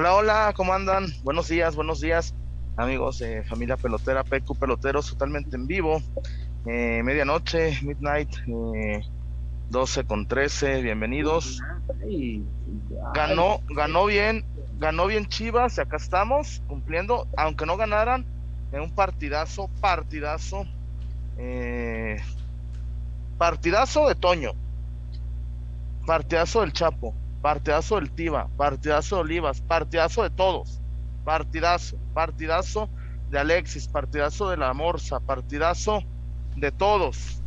Hola, hola, ¿cómo andan? Buenos días, buenos días, amigos de familia pelotera, PQ Peloteros, totalmente en vivo. Eh, medianoche, midnight, 12 eh, con 13, bienvenidos. Ganó, ganó bien, ganó bien Chivas, y acá estamos cumpliendo, aunque no ganaran, en un partidazo, partidazo, eh, partidazo de Toño, partidazo del Chapo, partidazo del Tiva, partidazo de Olivas, partidazo de todos, partidazo, partidazo de Alexis, partidazo de la Morsa, partidazo de todos.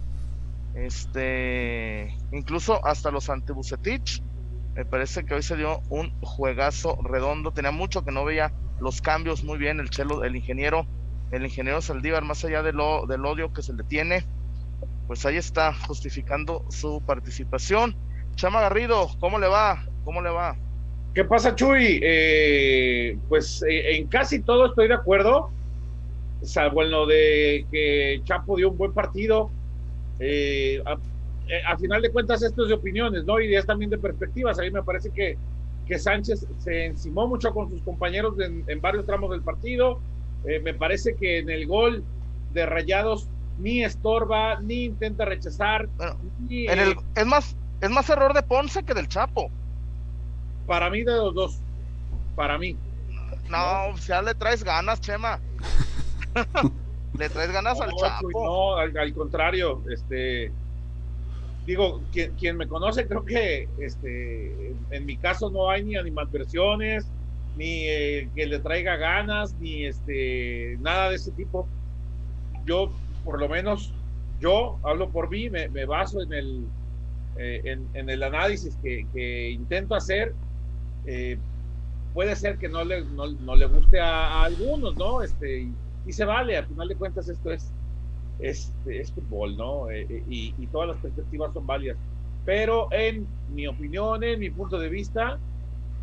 Este, incluso hasta los antebucetich. Me parece que hoy se dio un juegazo redondo. Tenía mucho que no veía los cambios muy bien. El chelo, el ingeniero, el ingeniero Saldívar, más allá de del odio que se le tiene, pues ahí está justificando su participación. Chama Garrido, ¿cómo le va? ¿Cómo le va? ¿Qué pasa, Chuy? Eh, pues eh, en casi todo estoy de acuerdo, salvo en lo de que Chapo dio un buen partido. Eh, a, final de cuentas, esto es de opiniones, ¿no? Y es también de perspectivas. A mí me parece que, que Sánchez se encimó mucho con sus compañeros en, varios tramos del partido. me parece que en el gol de Rayados ni estorba, ni intenta rechazar. en el, es más, es más error de Ponce que del Chapo. Para mí, de los dos. Para mí. No, ya le traes ganas, Chema. le traes ganas al Chapo. no, al, contrario, este. Digo, quien, me conoce, creo que este, en, mi caso no hay ni animadversiones, ni eh, que le traiga ganas, ni este, nada de ese tipo. Yo, por lo menos, yo hablo por mí, me, baso en el, eh, en, el análisis que, que, intento hacer eh, puede ser que no le, no, le guste a, algunos, ¿no? Este, y, se vale, al final de cuentas esto es, es, es fútbol, ¿no? Eh, eh, y, y, todas las perspectivas son válidas. Pero en mi opinión, en mi punto de vista,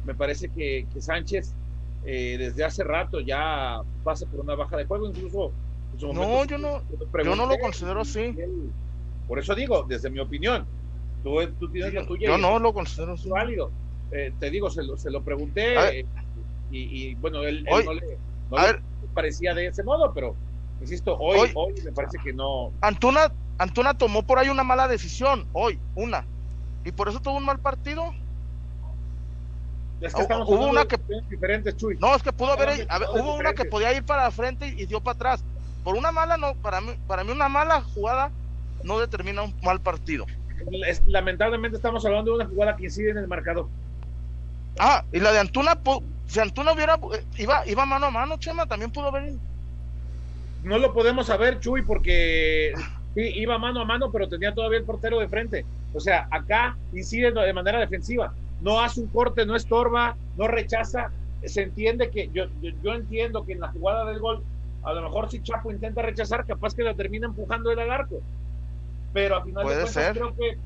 me parece que, que Sánchez desde hace rato ya pasa por una baja de juego, incluso... no, yo no, yo no lo considero así. por eso digo, desde mi opinión, tú, tú tienes la tuya. Yo no lo considero válido eh, te digo, se lo, se lo pregunté y, bueno, él, no, le, parecía de ese modo, pero insisto, hoy, hoy, me parece que no. Antuna, Antuna tomó por ahí una mala decisión, hoy, una, y por eso tuvo un mal partido. Es que estamos hubo una que diferentes, Chuy. No, es que pudo haber, hubo una que podía ir para frente y, dio para atrás. Por una mala, no, para mí, para mí una mala jugada no determina un mal partido. Lamentablemente estamos hablando de una jugada que incide en el marcador. Ah, y la de Antuna, si Antuna hubiera, eh, iba, iba mano a mano, Chema, también pudo haber. No lo podemos saber, Chuy, porque sí, iba mano a mano, pero tenía todavía el portero de frente. O sea, acá incide de manera defensiva. No hace un corte, no estorba, no rechaza. Se entiende que, yo, yo, entiendo que en la jugada del gol, a lo mejor si Chapo intenta rechazar, capaz que la termina empujando el arco. Pero al final de cuentas creo que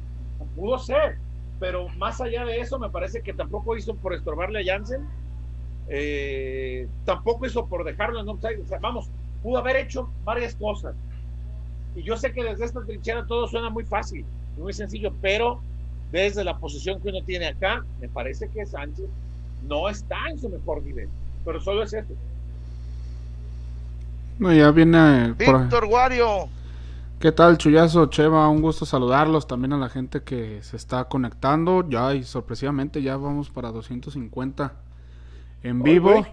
pudo ser pero más allá de eso, me parece que tampoco hizo por estorbarle a Jansen, eh, tampoco hizo por dejarlo en offside. O sea, vamos, pudo haber hecho varias cosas. Y yo sé que desde esta trinchera todo suena muy fácil, muy sencillo, pero desde la posición que uno tiene acá, me parece que Sánchez no está en su mejor nivel. Pero solo es eso. No, ya viene. Víctor Wario. ¿Qué tal, Chuyazo, Cheva? Un gusto saludarlos. También a la gente que se está conectando. Ya, y sorpresivamente, ya vamos para 250 en vivo.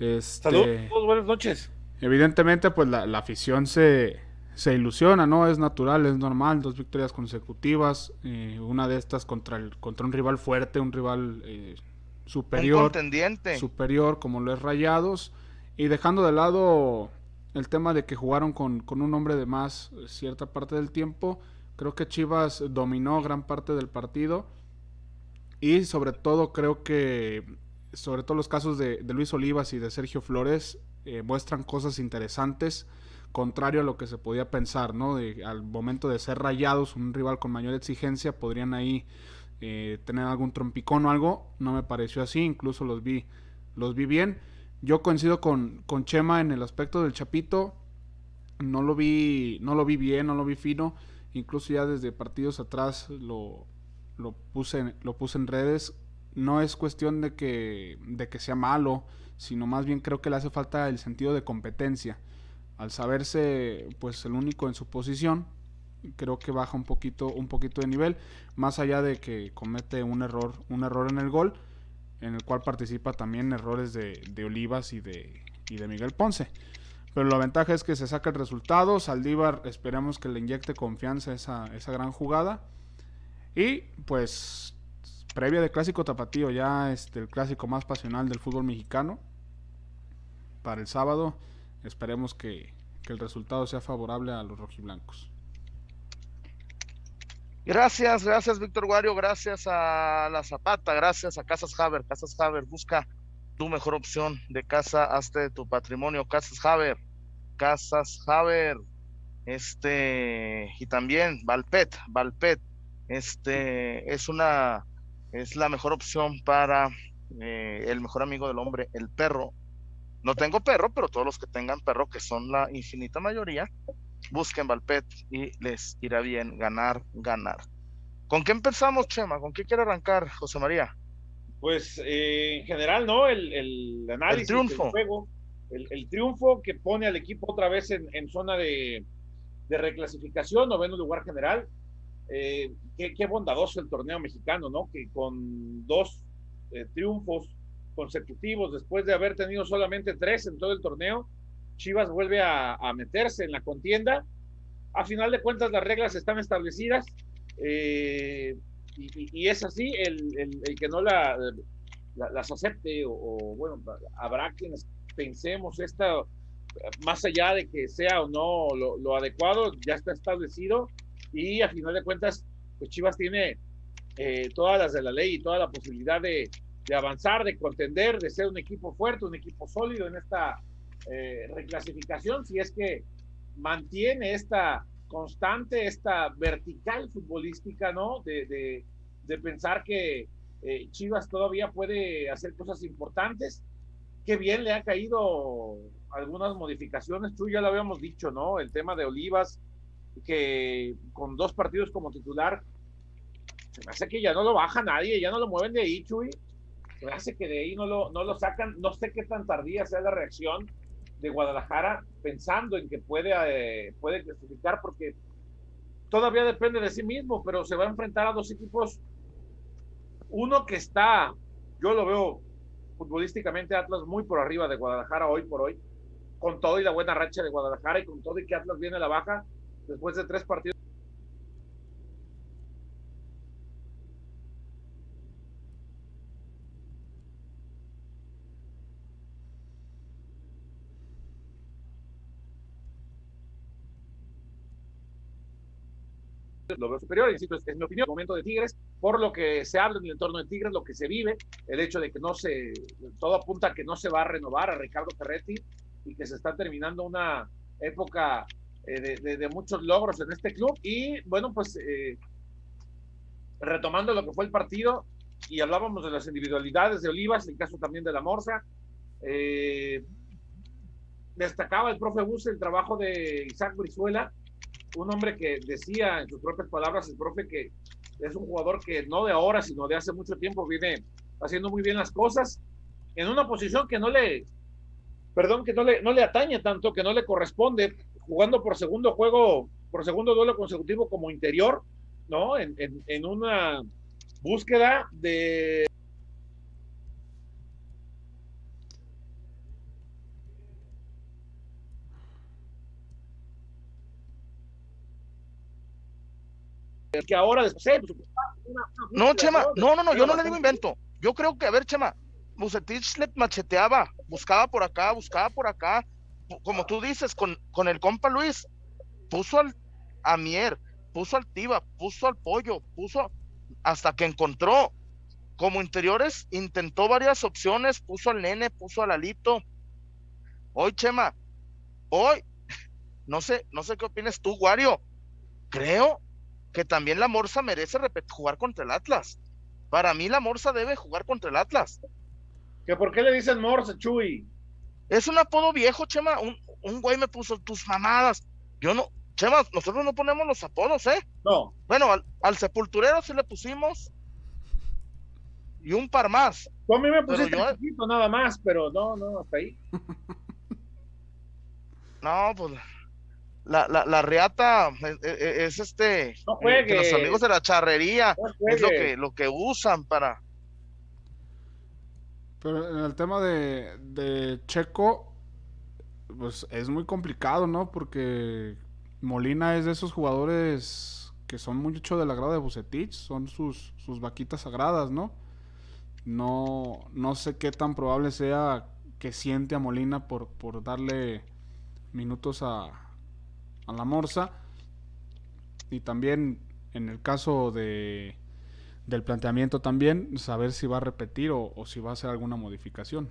Este, Saludos, buenas noches. Evidentemente, pues la, afición se, se, ilusiona, ¿no? Es natural, es normal. Dos victorias consecutivas. Eh, una de estas contra, el, contra un rival fuerte, un rival eh, superior. Superior, como lo es Rayados. Y dejando de lado el tema de que jugaron con, un hombre de más cierta parte del tiempo. Creo que Chivas dominó gran parte del partido. Y sobre todo creo que, sobre todo los casos de, Luis Olivas y de Sergio Flores, eh, muestran cosas interesantes, contrario a lo que se podía pensar, ¿no? Al momento de ser rayados, un rival con mayor exigencia, podrían ahí eh, tener algún trompicón o algo. No me pareció así, incluso los vi, los vi bien. Yo coincido con, con Chema en el aspecto del Chapito. No lo vi, no lo vi bien, no lo vi fino. Incluso ya desde partidos atrás lo, lo, puse, lo puse en redes. no es cuestión de que, de que sea malo, sino más bien creo que le hace falta el sentido de competencia. Al saberse pues el único en su posición, creo que baja un poquito, un poquito de nivel, más allá de que comete un error, un error en el gol, en el cual participa también errores de, Olivas y de, Miguel Ponce. Pero la ventaja es que se saca el resultado. Saldívar esperemos que le inyecte confianza esa, esa gran jugada. Y pues previa de clásico tapatío, ya este, el clásico más pasional del fútbol mexicano. Para el sábado esperemos que, que el resultado sea favorable a los rojiblancos. Gracias, gracias Víctor Guario, gracias a La Zapata, gracias a Casas Haber. Casas Haber busca tu mejor opción de casa, hazte de tu patrimonio. Casas Haber, Casas Haber, este, y también Valpet, Valpet, este, es una, es la mejor opción para eh, el mejor amigo del hombre, el perro. No tengo perro, pero todos los que tengan perro, que son la infinita mayoría, busquen Valpet y les irá bien ganar, ganar. ¿Con qué empezamos, Chema? ¿Con qué quiere arrancar, José María? Pues eh, en general, ¿no? El, el análisis El triunfo. del juego, el, el triunfo que pone al equipo otra vez en, en zona de, de reclasificación, noveno lugar general. Eh, qué, qué bondadoso el torneo mexicano, ¿no? Que con dos eh, triunfos consecutivos, después de haber tenido solamente tres en todo el torneo, Chivas vuelve a, meterse en la contienda. A final de cuentas, las reglas están establecidas. eh, y, y- es así, el, el- que no la- las acepte, o, o, bueno, habrá quienes pensemos esta, más allá de que sea o no lo, lo adecuado, ya está establecido y a final de cuentas, pues Chivas tiene eh, todas las de la ley y toda la posibilidad de, de avanzar, de contender, de ser un equipo fuerte, un equipo sólido en esta eh, reclasificación, si es que mantiene esta constante, esta vertical futbolística, ¿no? De, de, pensar que eh, Chivas todavía puede hacer cosas importantes. Qué bien le ha caído algunas modificaciones. Tú ya lo habíamos dicho, ¿no? El tema de Olivas, que con dos partidos como titular, se me hace que ya no lo baja nadie, ya no lo mueven de ahí, Chuy. Se me hace que de ahí no lo, no lo sacan. No sé qué tan tardía sea la reacción de Guadalajara pensando en que puede, eh, puede clasificar porque todavía depende de sí mismo, pero se va a enfrentar a dos equipos. Uno que está, yo lo veo futbolísticamente Atlas muy por arriba de Guadalajara hoy por hoy, con todo y la buena racha de Guadalajara y con todo y que Atlas viene a la baja después de tres partidos. Lo veo superior, insisto, es, es mi opinión, el momento de Tigres, por lo que se habla en el entorno de Tigres, lo que se vive, el hecho de que no se, todo apunta a que no se va a renovar a Ricardo Ferretti y que se está terminando una época eh, de, de, de, muchos logros en este club. Y bueno, pues eh, retomando lo que fue el partido y hablábamos de las individualidades de Olivas, el caso también de la Morsa, eh, destacaba el profe Bus el trabajo de Isaac Brizuela, un hombre que decía en sus propias palabras el profe que es un jugador que no de ahora, sino de hace mucho tiempo viene haciendo muy bien las cosas en una posición que no le, perdón, que no le, no le atañe tanto, que no le corresponde, jugando por segundo juego, por segundo duelo consecutivo como interior, ¿no? En, en, en una búsqueda de que ahora después una no Chema no no no yo no le digo invento. Yo creo que a ver Chema Bucetich le macheteaba buscaba por acá buscaba por acá. Como tú dices con, con el compa Luis puso al a Mier puso al Tiva puso al Pollo puso hasta que encontró. Como interiores intentó varias opciones puso al Nene puso al Alito. Hoy Chema hoy no sé no sé qué opinas tú Wario. Creo que también la Morsa merece jugar contra el Atlas. Para mí la Morsa debe jugar contra el Atlas. ¿Que por qué le dicen Morsa, Chuy? Es un apodo viejo, Chema. Un, un güey me puso tus mamadas. Yo no, Chema, nosotros no ponemos los apodos, ¿eh? No. Bueno, al, al sepulturero sí le pusimos. y un par más. Tú a mí me pusiste yo... nada más, pero no, no, hasta ahí. no, pues la, la, la reata es, este no juegue. los amigos de la charrería es lo que lo que usan para pero en el tema de, de Checo pues es muy complicado no porque Molina es de esos jugadores que son mucho del agrado de Bucetich son sus sus vaquitas sagradas no no no sé qué tan probable sea que siente a Molina por por darle minutos a a la morsa. Y también en el caso de, del planteamiento también, saber si va a repetir o, si va a hacer alguna modificación.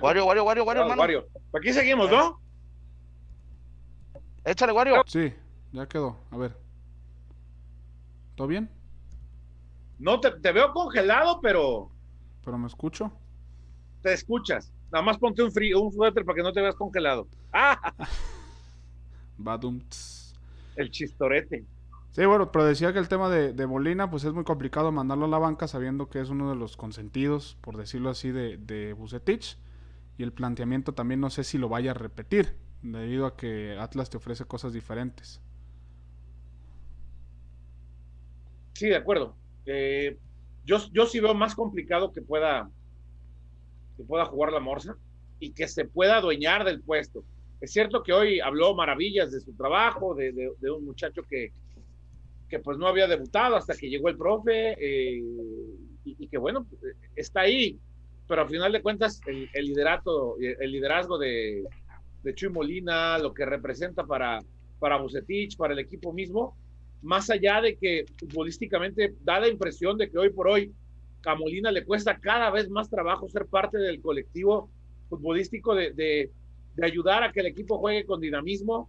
Wario, Wario, Wario, Wario, Aquí seguimos, ¿no? Échale, Wario. Sí, ya quedó. A ver. ¿Todo bien? No, te, te veo congelado, pero... Pero me escucho. Te escuchas. Nada más ponte un frío, un suéter para que no te veas congelado. ¡Ah! El chistorete. Sí, bueno, pero decía que el tema de, Molina, pues es muy complicado mandarlo a la banca sabiendo que es uno de los consentidos, por decirlo así, de, de Bucetich. Y el planteamiento también no sé si lo vaya a repetir, debido a que Atlas te ofrece cosas diferentes. Sí, de acuerdo. Eh, yo, yo sí veo más complicado que pueda que pueda jugar la Morsa y que se pueda adueñar del puesto. Es cierto que hoy habló maravillas de su trabajo, de, de, un muchacho que, que pues no había debutado hasta que llegó el profe eh, y, que bueno, está ahí, pero al final de cuentas el, liderato, el liderazgo de, de Chuy Molina, lo que representa para, para Bucetich, para el equipo mismo, más allá de que futbolísticamente da la impresión de que hoy por hoy a Molina le cuesta cada vez más trabajo ser parte del colectivo futbolístico, de, de, ayudar a que el equipo juegue con dinamismo.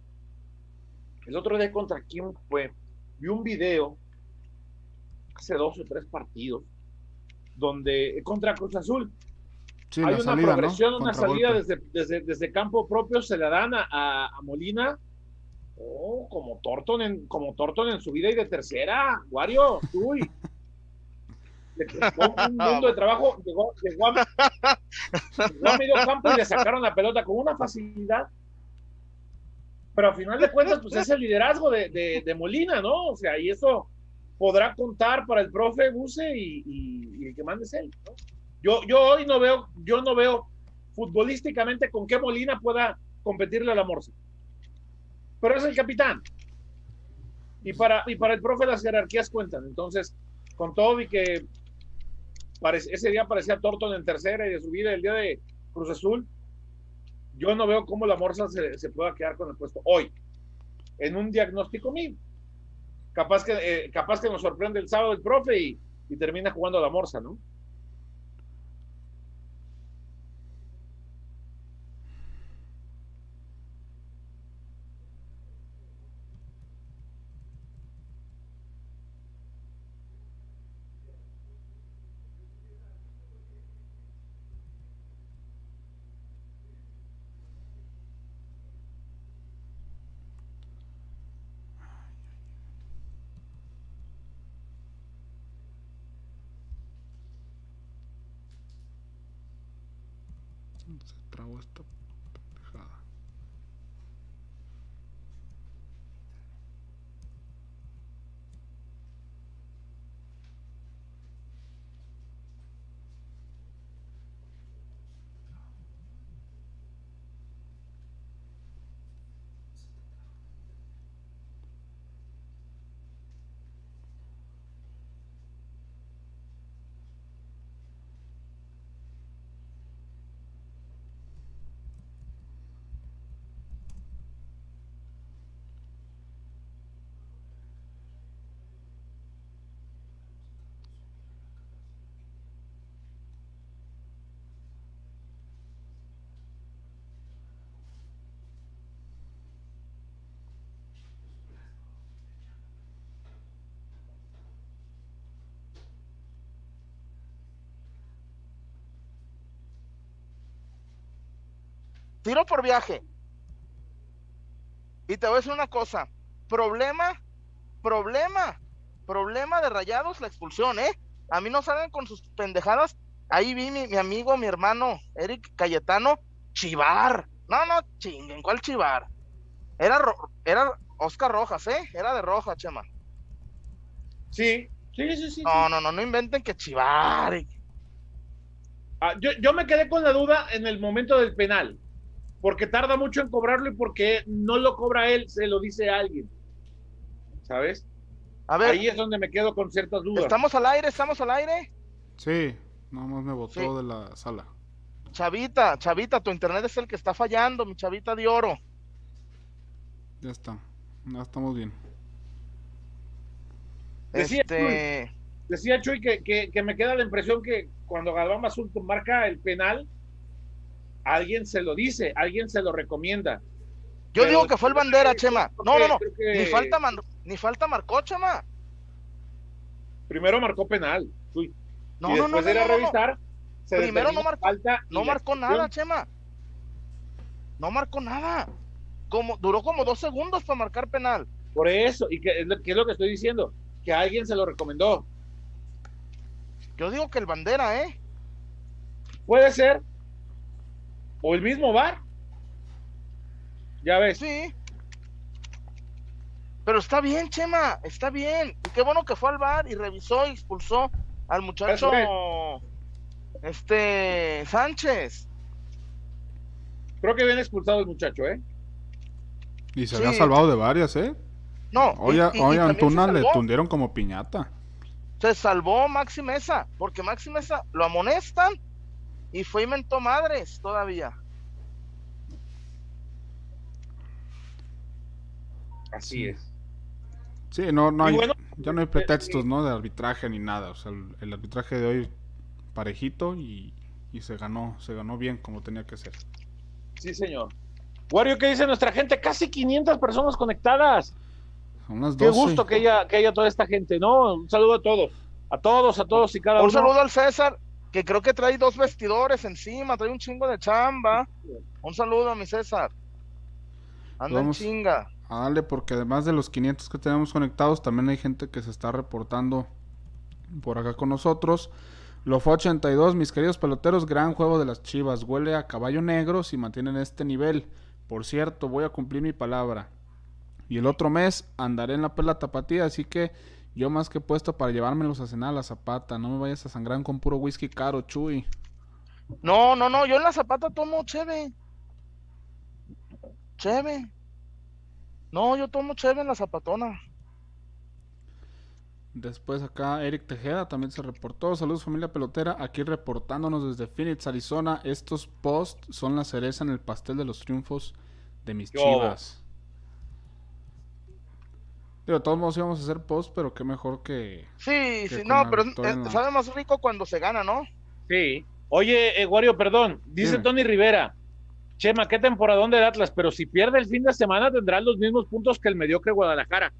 El otro día contra quién fue, vi un video hace dos o tres partidos donde contra Cruz Azul hay una progresión, una salida desde, desde, desde, campo propio, se la dan a, a, Molina. Oh, como Torton en, como Torton en su vida y de tercera, Wario, uy. Un mundo de trabajo, llegó, llegó, a, medio campo y le sacaron la pelota con una facilidad. Pero al final de cuentas, pues es el liderazgo de, de, Molina, ¿no? O sea, y eso podrá contar para el profe Buse y, el que mande es él, Yo, yo hoy no veo, yo no veo futbolísticamente con qué Molina pueda competirle a la Morsa. Pero es el capitán. Y para, y para el profe las jerarquías cuentan. Entonces, con todo y que ese día parecía Torton en tercera y de subida el día de Cruz Azul. Yo no veo cómo la Morsa se, pueda quedar con el puesto hoy, en un diagnóstico mío. Capaz que, eh, capaz que nos sorprende el sábado el profe y, y termina jugando la Morsa, ¿no? Se trabó esta tiro por viaje. Y te voy a decir una cosa, problema, problema, problema de rayados la expulsión, ¿eh? A mí no salen con sus pendejadas. Ahí vi mi, mi amigo, mi hermano, Eric Cayetano, chivar. No, no, chinguen, ¿cuál chivar? Era, era Oscar Rojas, ¿eh? Era de Roja, Chema. Sí, sí, sí, sí. No, no, no, no inventen que chivar. Ah, yo, yo me quedé con la duda en el momento del penal, porque tarda mucho en cobrarlo y porque no lo cobra él, se lo dice a alguien. ¿Sabes? A ver, Ahí es donde me quedo con ciertas dudas. ¿estamos al aire? ¿Estamos al aire? Sí, nada más me botó Sí. de la sala. Chavita, Chavita, tu internet es el que está fallando, mi Chavita de oro. Ya está. Ya estamos bien. Decía Este, Decía Chuy que, que, que me queda la impresión que cuando Galván Basulto marca el penal, alguien se lo dice, alguien se lo recomienda. yo pero- digo que fue el bandera, Chema. No, no, no. que- Ni falta, man- ni falta marcó, Chema. Primero marcó penal, Chuy. No, y no, no, de ir a revisar, se Primero no marcó- falta No marcó nada, Chema. No marcó nada. Como, duró como dos segundos para marcar penal. Por eso, y que es, lo, que es lo que estoy diciendo, que alguien se lo recomendó. Yo digo que el bandera, ¿eh? Puede ser, o el mismo VAR. Ya ves, Sí. Pero está bien, Chema, está bien. Y qué bueno que fue al bar y revisó y expulsó al muchacho este Sánchez. creo que viene expulsado el muchacho, ¿eh? Y se Sí. había salvado de varias, ¿eh? No, Hoy, y- a- y Antuna le tundieron como piñata. Se salvó Maxi Mesa, porque Maxi Mesa lo amonestan y fue y mentó madres todavía. Así es. Sí, no, no hay, bueno, ya no hay eh, pretextos, ¿no? De arbitraje ni nada. O sea, el, el arbitraje de hoy parejito y, y se ganó, se ganó bien como tenía que ser. Sí, señor. Wario, ¿qué dice nuestra gente? Casi 500 personas conectadas. Qué 12. gusto que haya, que haya toda esta gente, ¿no? Un saludo a todos. A todos, a todos y cada Un uno. saludo al César, que creo que trae dos vestidores encima, trae un chingo de chamba. Un saludo a mi César. Anda en chinga. A darle, porque además de los 500 que tenemos conectados, también hay gente que se está reportando por acá con nosotros. Lofa 82, mis queridos peloteros, gran juego de las chivas. Huele a caballo negro si mantienen este nivel. Por cierto, voy a cumplir mi palabra. Y el otro mes andaré en la pela tapatía, así que yo más que puesto para llevármelos a cenar a la zapata. No me vayas a sangrar con puro whisky caro, chuy. No, no, no, yo en la zapata tomo cheve. Cheve. No, yo tomo cheve en la zapatona. Después acá Eric Tejeda también se reportó. Saludos familia pelotera, aquí reportándonos desde Phoenix, Arizona. Estos posts son la cereza en el pastel de los triunfos de mis Yo. chivas. Digo, de todos modos íbamos a hacer post, pero qué mejor que... Sí, Que sí, no, pero sabe más rico cuando se gana, ¿no? Sí. Oye, eh, Wario, perdón. Dice Dime. Tony Rivera. Chema, qué temporadón del Atlas, pero si pierde el fin de semana tendrá los mismos puntos que el mediocre Guadalajara.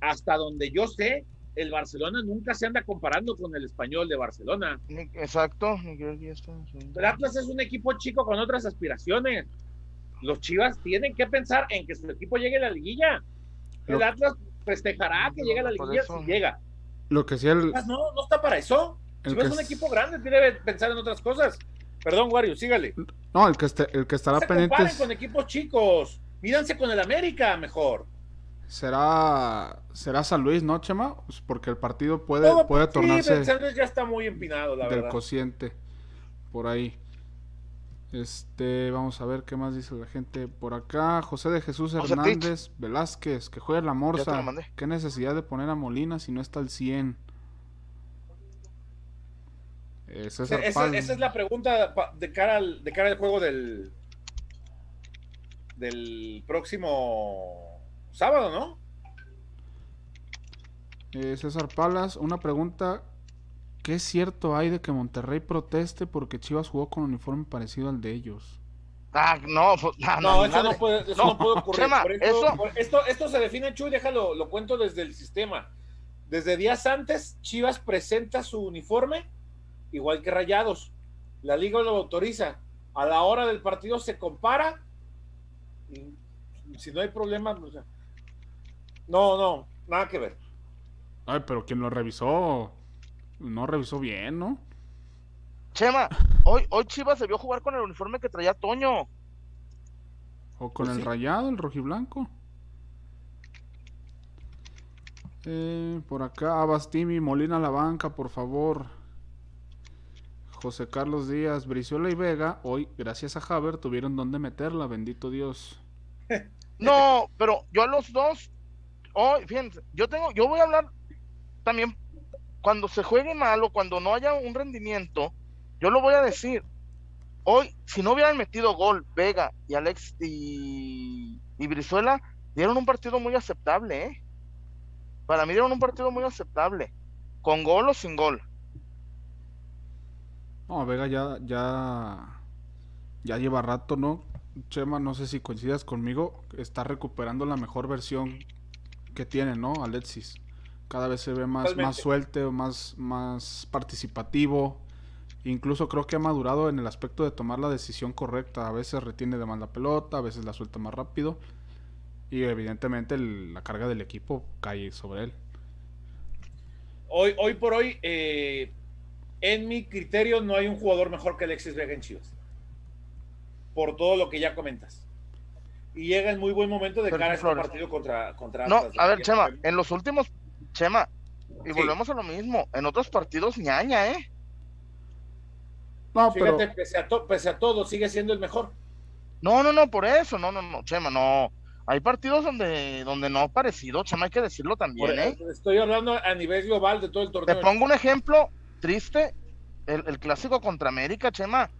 Hasta donde yo sé, el Barcelona nunca se anda comparando con el español de Barcelona. Exacto. El Atlas es un equipo chico con otras aspiraciones. Los Chivas tienen que pensar en que su equipo llegue a la liguilla. El Atlas festejará que llegue a la liguilla si llega. Lo que sí el... Chivas no, no está para eso. El Chivas que es un equipo grande, tiene que pensar en otras cosas. Perdón, Wario, sígale. No, el que, este- el que estará No se pendiente comparen es- con equipos chicos. Mídanse con el América mejor. será, será San Luis, ¿no, Chema? Pues porque el partido puede, Todo- puede Sí, tornarse... ya está muy empinado, la del verdad. cociente por ahí. Este, vamos a ver qué más dice la gente por acá. José de Jesús José Hernández Velázquez, que juegue la Ya te morsa. lo mandé. ¿Qué necesidad de poner a Molina si no está al 100? Eh, César Esa, esa es la pregunta de cara al, de cara al juego del del próximo sábado, ¿no? eh, César Palas, una pregunta. ¿Qué cierto hay de que Monterrey proteste porque Chivas jugó con un uniforme parecido al de ellos? Ah, no, pues, no, No, eso no puede, eso No, no puede ocurrir. Chema, Por eso- eso- por esto, esto se define, Chuy, déjalo, lo cuento desde el sistema. Desde días antes, Chivas presenta su uniforme, igual que Rayados. La liga lo autoriza. A la hora del partido se compara. Y si no hay problema, o sea, no, no. Nada que ver. Ay, pero quien lo revisó, no revisó bien, ¿no? Chema, hoy, hoy Chivas se vio jugar con el uniforme que traía Toño. O con Pues el sí. rayado, el rojiblanco. Eh, por acá, Abastimi, Molina a la banca, por favor. José Carlos Díaz, Brizuela y Vega, hoy, gracias a Haber, tuvieron donde meterla, bendito Dios. No, pero yo a los dos, hoy, fíjense, yo tengo, yo voy a hablar también cuando se juegue mal o cuando no haya un rendimiento, yo lo voy a decir. Hoy, si no hubieran metido gol Vega y Alex y, y Brizuela, dieron un partido muy aceptable, ¿eh? Para mí dieron un partido muy aceptable, con gol o sin gol. No, Vega ya, ya, ya lleva rato, ¿no? Chema, no sé si coincidas conmigo, está recuperando la mejor versión que tiene, ¿no? Alexis. Cada vez se ve más, Totalmente. más suelto, más, más participativo. Incluso creo que ha madurado en el aspecto de tomar la decisión correcta. A veces retiene de más la pelota, a veces la suelta más rápido. Y evidentemente el- la carga del equipo cae sobre él. Hoy, hoy por hoy, eh, en mi criterio, no hay un jugador mejor que Alexis Vega en Chivas. Por todo lo que ya comentas. Y llega en muy buen momento de Sergio cara a este Flores. partido contra, contra No, Atlas. a ver, Chema, en los últimos, Chema, y Sí. volvemos a lo mismo, en otros partidos ñaña, ¿eh? No, pero Fíjate, pese, a to- pese a todo, sigue siendo el mejor. No, no, no, por eso, no, no, no, Chema, no. Hay partidos donde, donde no ha aparecido, Chema, hay que decirlo también, Por- ¿eh? Estoy hablando a nivel global de todo el Te torneo. pongo un ejemplo triste, el, el clásico contra América, Chema,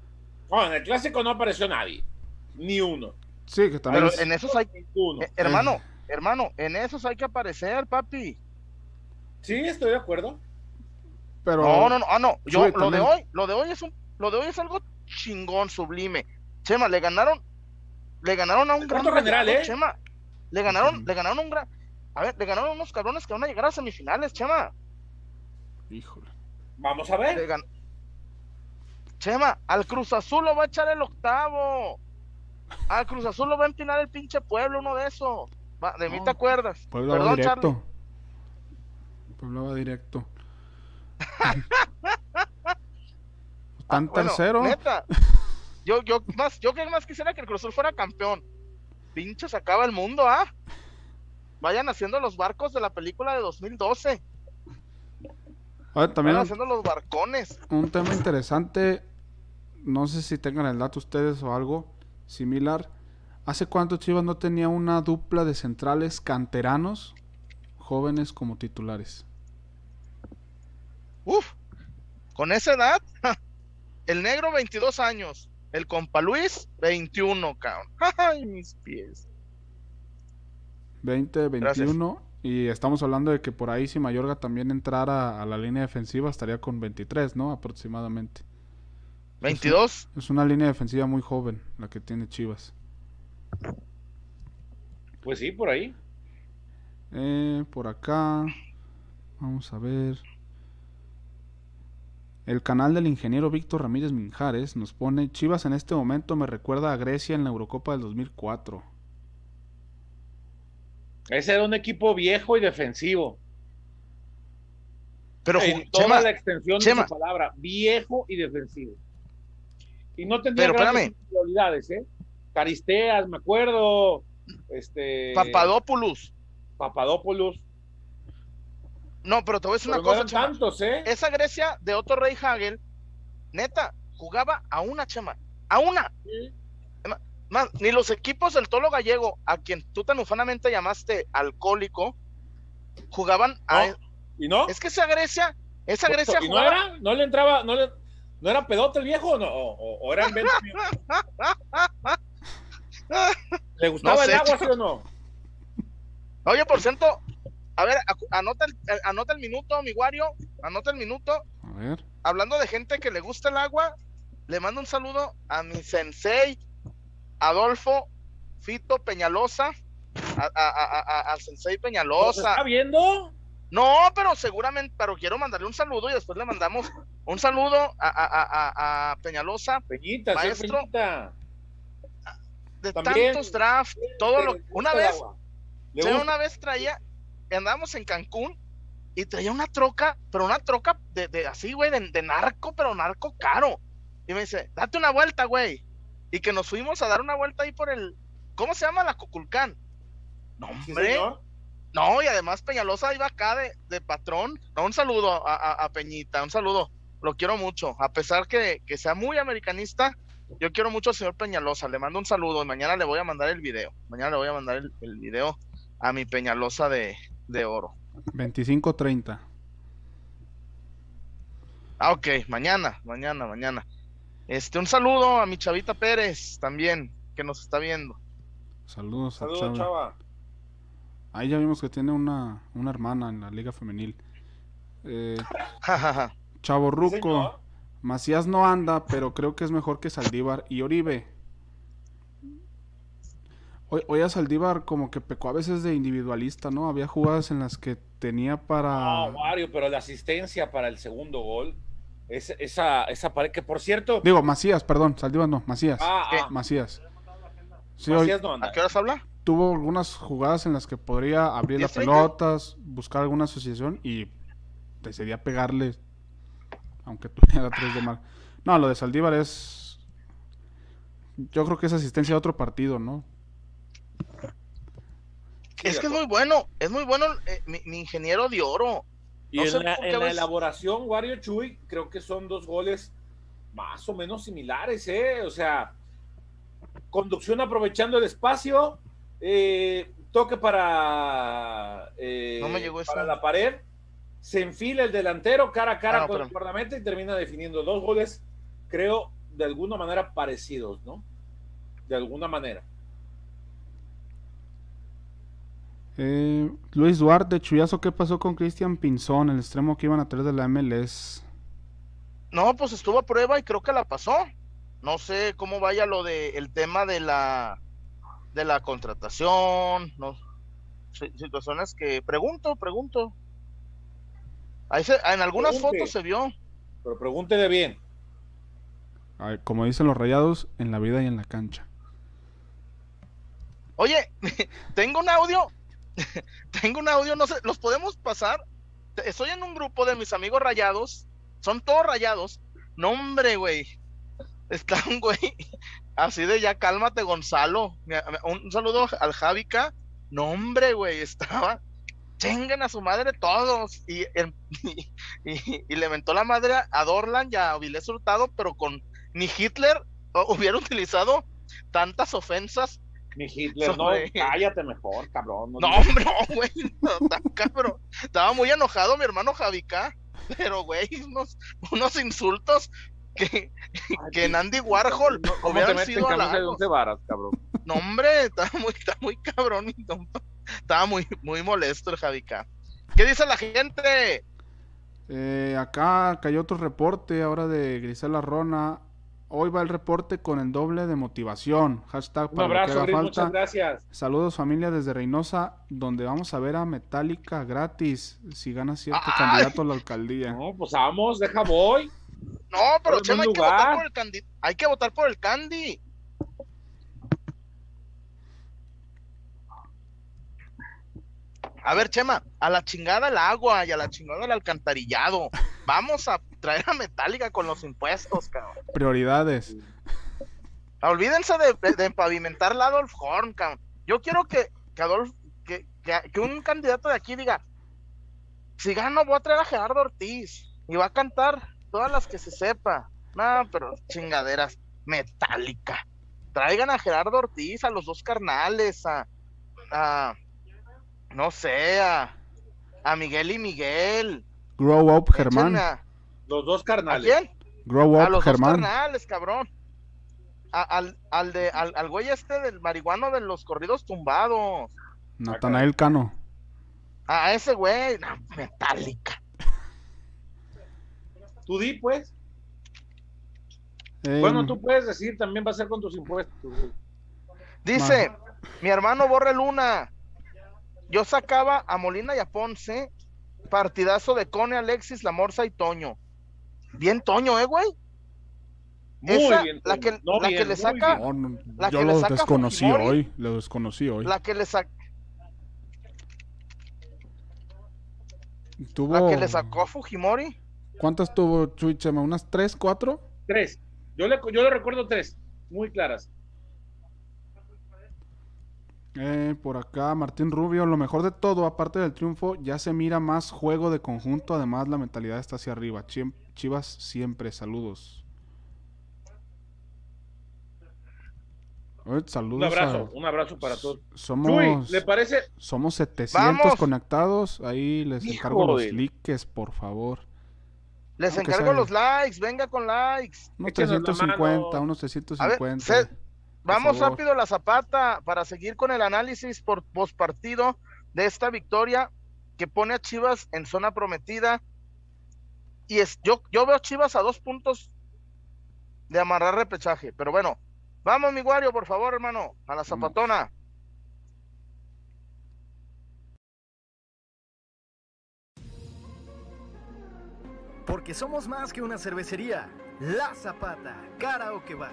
No, en el clásico no apareció nadie. Ni uno. sí, que también pero es- en esos hay, eh, hermano, hermano, en esos hay que aparecer, papi. Sí, estoy de acuerdo. pero No, no, no, ah, no, yo, lo de hoy, lo de hoy es un, lo de hoy es algo chingón, sublime. Chema, le ganaron, le ganaron a un gran general, ¿eh? Chema. Le ganaron, le ganaron un gran, a ver, le ganaron unos cabrones que van a llegar a semifinales, Chema. híjole. Vamos a ver. Le gan- Chema, al Cruz Azul lo va a echar el octavo. Al Cruz Azul lo va a empinar el pinche pueblo, uno de esos. De mí No, te acuerdas. Perdón, directo. Charlie. Puebla va directo. Están Ah, Bueno, tercero. Neta. Yo, yo más, yo que más quisiera que el Cruz Azul fuera campeón. Pinche se acaba el mundo, ¿ah? Vayan haciendo los barcos de la película de 2012. Ah, también Vayan haciendo los barcones. un tema interesante. No sé si tengan el dato ustedes o algo similar. ¿Hace cuánto Chivas no tenía una dupla de centrales canteranos jóvenes como titulares? Uf, con esa edad, el negro 22 años, el compa Luis 21, cabrón. Ay, mis pies. 20, 21. Y estamos hablando de que por ahí si Mayorga también entrara a la línea defensiva estaría con 23, ¿no? Aproximadamente. 22. Es una línea defensiva muy joven la que tiene Chivas. Pues sí, por ahí. Eh, por acá. Vamos a ver. El canal del ingeniero Víctor Ramírez Minjares nos pone Chivas en este momento me recuerda a Grecia en la Eurocopa del 2004. Ese era un equipo viejo y defensivo. Pero, en toda Chema, la extensión Chema. de su palabra, viejo y defensivo. Y no tendría Pero grandes individualidades, ¿eh? Caristeas, me acuerdo. Este. Papadopoulos. Papadopoulos. No, pero te voy a decir Pero una no cosa, Chema. tantos, ¿eh? Esa Grecia de Otto Rey Hagel, neta, jugaba a una, Chema. A una. Más, ni los equipos del Tolo Gallego, a quien tú tan ufanamente llamaste alcohólico, jugaban a. No. ¿Y no? Es que esa Grecia, esa Grecia ¿Y no jugaba. era? ¿No le entraba? ¿No, le- no era pedote el viejo o no? ¿O, o- era en venta? ¿Le gustaba No el sé, agua, chico. sí o no? Oye, por cierto, a ver, anota el, eh, anota el minuto, mi Wario, anota el minuto. A ver. Hablando de gente que le gusta el agua, le mando un saludo a mi sensei, Adolfo Fito Peñalosa, a, a- a- a- al sensei ¿Nos Peñalosa. está viendo? No, pero seguramente, pero quiero mandarle un saludo y después le mandamos un saludo a, a- a- a- a Peñalosa Peñita, sí, Maestro, Peñita. de También. tantos drafts, todo lo gusta una vez, yo una vez traía andábamos en Cancún y traía una troca, pero una troca de, de así, güey, de, de narco, pero narco caro. Y me dice, date una vuelta, güey. Y que nos fuimos a dar una vuelta ahí por el, ¿cómo se llama? La Coculcán. No, hombre. No, y además Peñalosa iba acá de, de patrón. No, un saludo a, a- a Peñita, un saludo. Lo quiero mucho. A pesar que, que sea muy americanista, yo quiero mucho al señor Peñalosa. Le mando un saludo y mañana le voy a mandar el video. Mañana le voy a mandar el, el video a mi Peñalosa de, de oro. 25-30. Ah, ok, mañana, mañana, mañana. Este, un saludo a mi Chavita Pérez también, que nos está viendo. Saludos, a Saludos, Chava. chava. Ahí ya vimos que tiene una, una hermana en la liga femenil. Eh, Chavo Sí, Ruco. Macías no anda, pero creo que es mejor que Saldívar y Oribe. Hoy, hoy a Saldívar como que pecó a veces de individualista, ¿no? Había jugadas en las que tenía para... No, Wario, pero la asistencia para el segundo gol, es- esa, esa pared, que por cierto, Digo, Macías, perdón, Saldívar no, Macías. ah, ah, Macías. Sí, hoy Macías no anda. ¿A qué horas habla? tuvo algunas jugadas en las que podría abrir las 10-30. pelotas, buscar alguna asociación y decidía pegarle, aunque tuviera tres de mal. No, lo de Saldívar es... Yo creo que es asistencia a otro partido, ¿no? Sí, es que es muy bueno, es muy bueno eh, mi, mi ingeniero de oro. Y No en, la, en elaboración, Wario Chuy, creo que son dos goles más o menos similares, ¿eh? O sea, conducción aprovechando el espacio, eh, toque para, eh, No me llegó para la pared, se enfila el delantero cara a cara Ah, no, con el guardameta y termina definiendo dos goles, creo, de alguna manera parecidos, ¿no? De alguna manera. Eh, Luis Duarte, Chuyazo, ¿qué pasó con Cristian Pinzón, el extremo que iban a traer de la MLS? No, pues estuvo a prueba y creo que la pasó. No sé cómo vaya lo de el tema de la de la contratación, no situaciones que pregunto, pregunto. Ahí se- en algunas Pregunte. fotos se vio. Pero pregúntele bien. A ver, como dicen los rayados, en la vida y en la cancha. Oye, tengo un audio, tengo un audio, no sé, ¿los podemos pasar? Estoy en un grupo de mis amigos rayados, son todos rayados. No, hombre, güey. Está un güey así de ya cálmate, Gonzalo. Un saludo al Javica. No, hombre, güey, estaba. Chenguen a su madre todos. Y, y, y- le mentó la madre a Dorlan y a Avilés Hurtado, pero con ni Hitler hubiera utilizado tantas ofensas Mi Hitler, no, cállate mejor, cabrón. no, digas- hombre, no, güey. No, tan cabrón. Estaba muy enojado mi hermano Javica. Pero, güey, unos, unos insultos que, que en Andy Warhol ¿Cómo te hubieran sido de varas, cabrón? No, hombre, estaba muy, está muy cabrón. Estaba muy, muy molesto el Javica. ¿Qué dice la gente? Eh, acá cayó otro reporte ahora de Grisela Rona. Hoy va el reporte con el doble de motivación. Hashtag Un para lo que abrazo, haga falta. muchas gracias. Saludos familia desde Reynosa, donde vamos a ver a Metallica gratis si gana cierto ¡Ay! candidato a la alcaldía. No, pues vamos, deja voy. No, pero Chema, hay que votar por el Candy. Hay que votar por el Candy. A ver, Chema, a la chingada el agua y a la chingada el alcantarillado. Vamos a traer a Metallica con los impuestos, cabrón. Prioridades. Olvídense de, de- de empavimentar la Adolf Horn, cabrón. Yo quiero que, que Adolf, que, que- que un candidato de aquí diga, si gano voy a traer a Gerardo Ortiz y va a cantar todas las que se sepa. No, pero chingaderas, Metallica. Traigan a Gerardo Ortiz, a los dos carnales, a, a no sé, a, a Miguel y Miguel. Grow up, Germán. A- Los dos ¿A carnales. quién? Grow A up, los Germán. dos carnales, cabrón. A- al, al, de, al, al güey este del marihuano de los corridos tumbados. Natanael Cano. A ese güey, no, metálica. Tú di, pues. Eh, Bueno, tú puedes decir, también va a ser con tus impuestos. güey. Dice, mi hermano Borre Luna. Yo sacaba a Molina y a Ponce. Partidazo de Cone, Alexis, La Morsa y Toño. Bien Toño, ¿eh, güey? Muy Esa, bien. la Toño. que- No la que le saca- bien. no, no, la yo que le lo saca desconocí Fujimori. hoy. Lo desconocí hoy. La que le saca. Tuvo... La que le sacó a Fujimori. ¿Cuántas tuvo Chuy Chema? ¿Unas tres, cuatro? Tres. Yo le, yo le recuerdo tres, muy claras. Eh, por acá, Martín Rubio, lo mejor de todo, aparte del triunfo, ya se mira más juego de conjunto, además la mentalidad está hacia arriba. Chivas siempre, saludos. saludos. Un abrazo, un abrazo para todos. Somos, ¿le parece? Somos 700 conectados, ahí les encargo los likes, por favor. Les encargo los likes, venga con likes. Unos 350, unos 350. Vamos rápido a la zapata para seguir con el análisis por postpartido de esta victoria que pone a Chivas en zona prometida. Y es, yo, yo veo a Chivas a dos puntos de amarrar repechaje. Pero bueno, vamos, mi Guario, por favor, hermano, a la zapatona. Porque somos más que una cervecería. La Zapata, Karaoke Bar.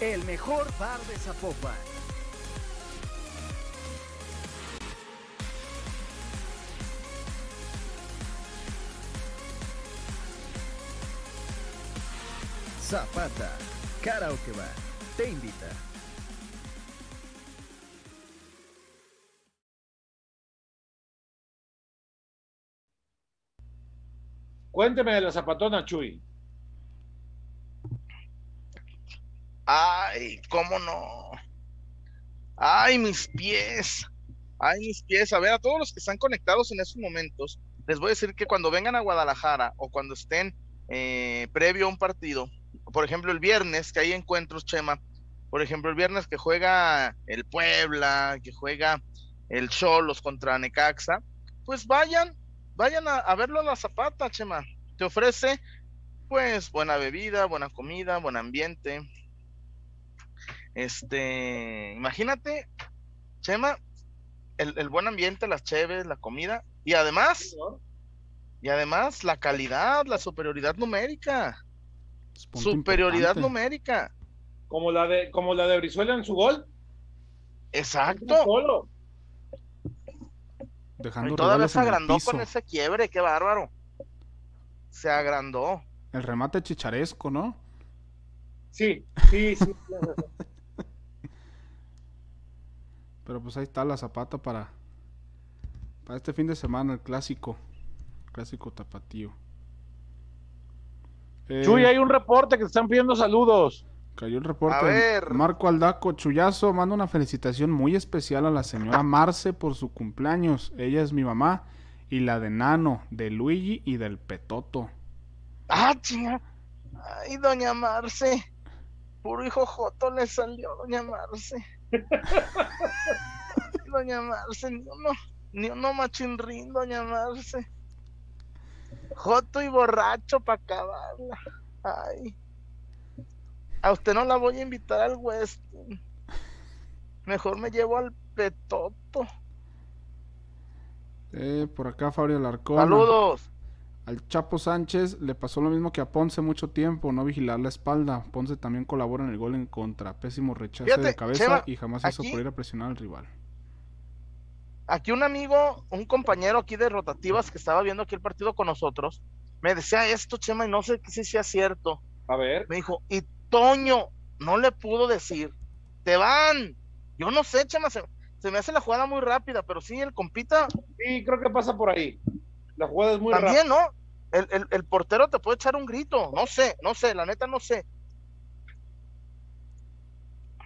El mejor bar de Zapopan. Zapata, Karaoke Bar, te invita. Cuénteme de la zapatona, Chuy. Ay, cómo no. Ay, mis pies. Ay, mis pies. A ver, a todos los que están conectados en estos momentos, les voy a decir que cuando vengan a Guadalajara o cuando estén eh, previo a un partido, por ejemplo, el viernes, que hay encuentros, Chema, por ejemplo, el viernes que juega el Puebla, que juega el Cholos contra Necaxa, pues vayan, vayan a, a verlo a la Zapata, Chema. Te ofrece, pues, buena bebida, buena comida, buen ambiente, este, imagínate, Chema, el, buen ambiente, las cheves, la comida, y además, y además la calidad, la superioridad numérica. Superioridad numérica. Como la de, como la de Brizuela en su gol. Exacto. Dejando y todavía se agrandó con ese quiebre, qué bárbaro. Se agrandó. El remate chicharesco, ¿no? Sí, sí, sí. Pero pues ahí está la zapata para, para este fin de semana, el clásico. Clásico tapatío. Eh, Chuy, hay un reporte que te están pidiendo saludos. Cayó el reporte. Marco Aldaco Chuyazo manda una felicitación muy especial a la señora Marce por su cumpleaños. Ella es mi mamá y la de Nano, de Luigi y del Petoto. Ah, chinga. Ay, doña Marce. Puro hijo Joto le salió, doña Marce. doña Marce, ni uno, ni uno machinrín, doña Marce. Joto y borracho para acabarla. Ay. A usted no la voy a invitar al Westin. Mejor me llevo al Petoto. Eh, por acá Fabio Larcón. Saludos. Al Chapo Sánchez le pasó lo mismo que a Ponce mucho tiempo, no vigilar la espalda. Ponce también colabora en el gol en contra. Pésimo rechazo de cabeza y jamás hizo por ir a presionar al rival. Aquí un amigo, un compañero aquí de rotativas que estaba viendo aquí el partido con nosotros, me decía esto, Chema, y no sé si sea cierto. A ver. Me dijo, y Toño no le pudo decir, te van. Yo no sé, Chema, se, se me hace la jugada muy rápida, pero sí, el compita. Sí, creo que pasa por ahí. La jugada es muy También, ¿no? el, portero te puede echar un grito, no sé, no sé, la neta no sé.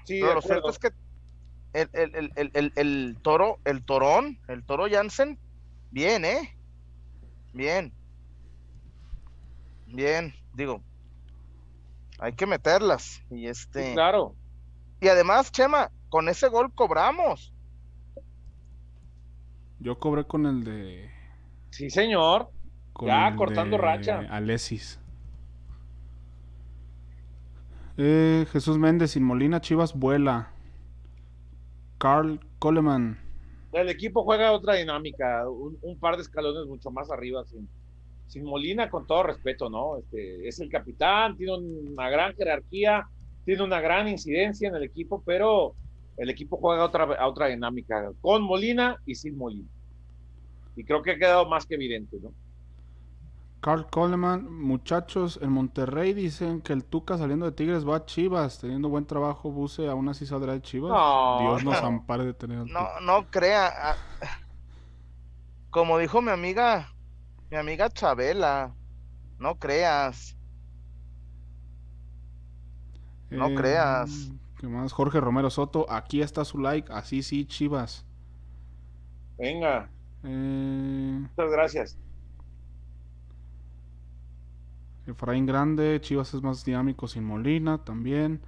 Sí, Pero lo cierto es que el, toro, el torón, el toro Jansen, bien, ¿eh? Bien. Bien, digo, hay que meterlas. Y este. claro. Y además, Chema, con ese gol cobramos. Yo cobré con el de. Sí, señor. con Ya, cortando racha. Alesis. Eh, Jesús Méndez, sin Molina, Chivas vuela. Carl Coleman. El equipo juega otra dinámica, un, un par de escalones mucho más arriba, sin, sin Molina, con todo respeto, ¿no? Este, es el capitán, tiene una gran jerarquía, tiene una gran incidencia en el equipo, pero el equipo juega otra, a otra dinámica, con Molina y sin Molina. Y creo que ha quedado más que evidente, ¿no? Carl Coleman, muchachos, en Monterrey dicen que el Tuca saliendo de Tigres va a Chivas, teniendo buen trabajo, Buse aún así saldrá de Chivas. No, Dios nos no. ampare de tener al No, Tuca. no crea. ah, Como dijo mi amiga, mi amiga Chabela, no creas. no Eh, creas. ¿Qué más? Jorge Romero Soto, aquí está su like, así sí, Chivas. Venga, Eh, muchas gracias. Efraín Grande, Chivas es más dinámico sin Molina también.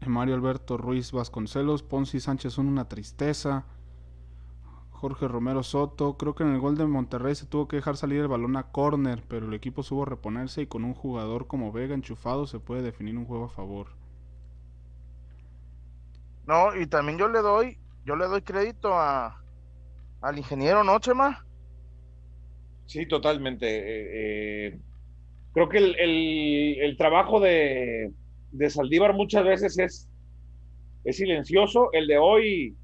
Eh, Mario Alberto Ruiz Vasconcelos, Ponzi Sánchez son una tristeza. Jorge Romero Soto, creo que en el gol de Monterrey se tuvo que dejar salir el balón a córner, pero el equipo supo reponerse y con un jugador como Vega enchufado se puede definir un juego a favor. No, y también yo le doy, yo le doy crédito a al ingeniero, ¿no, Chema? Sí, totalmente. Eh, eh, creo que el, el- el trabajo de, de Saldívar muchas veces es, es silencioso. El de hoy,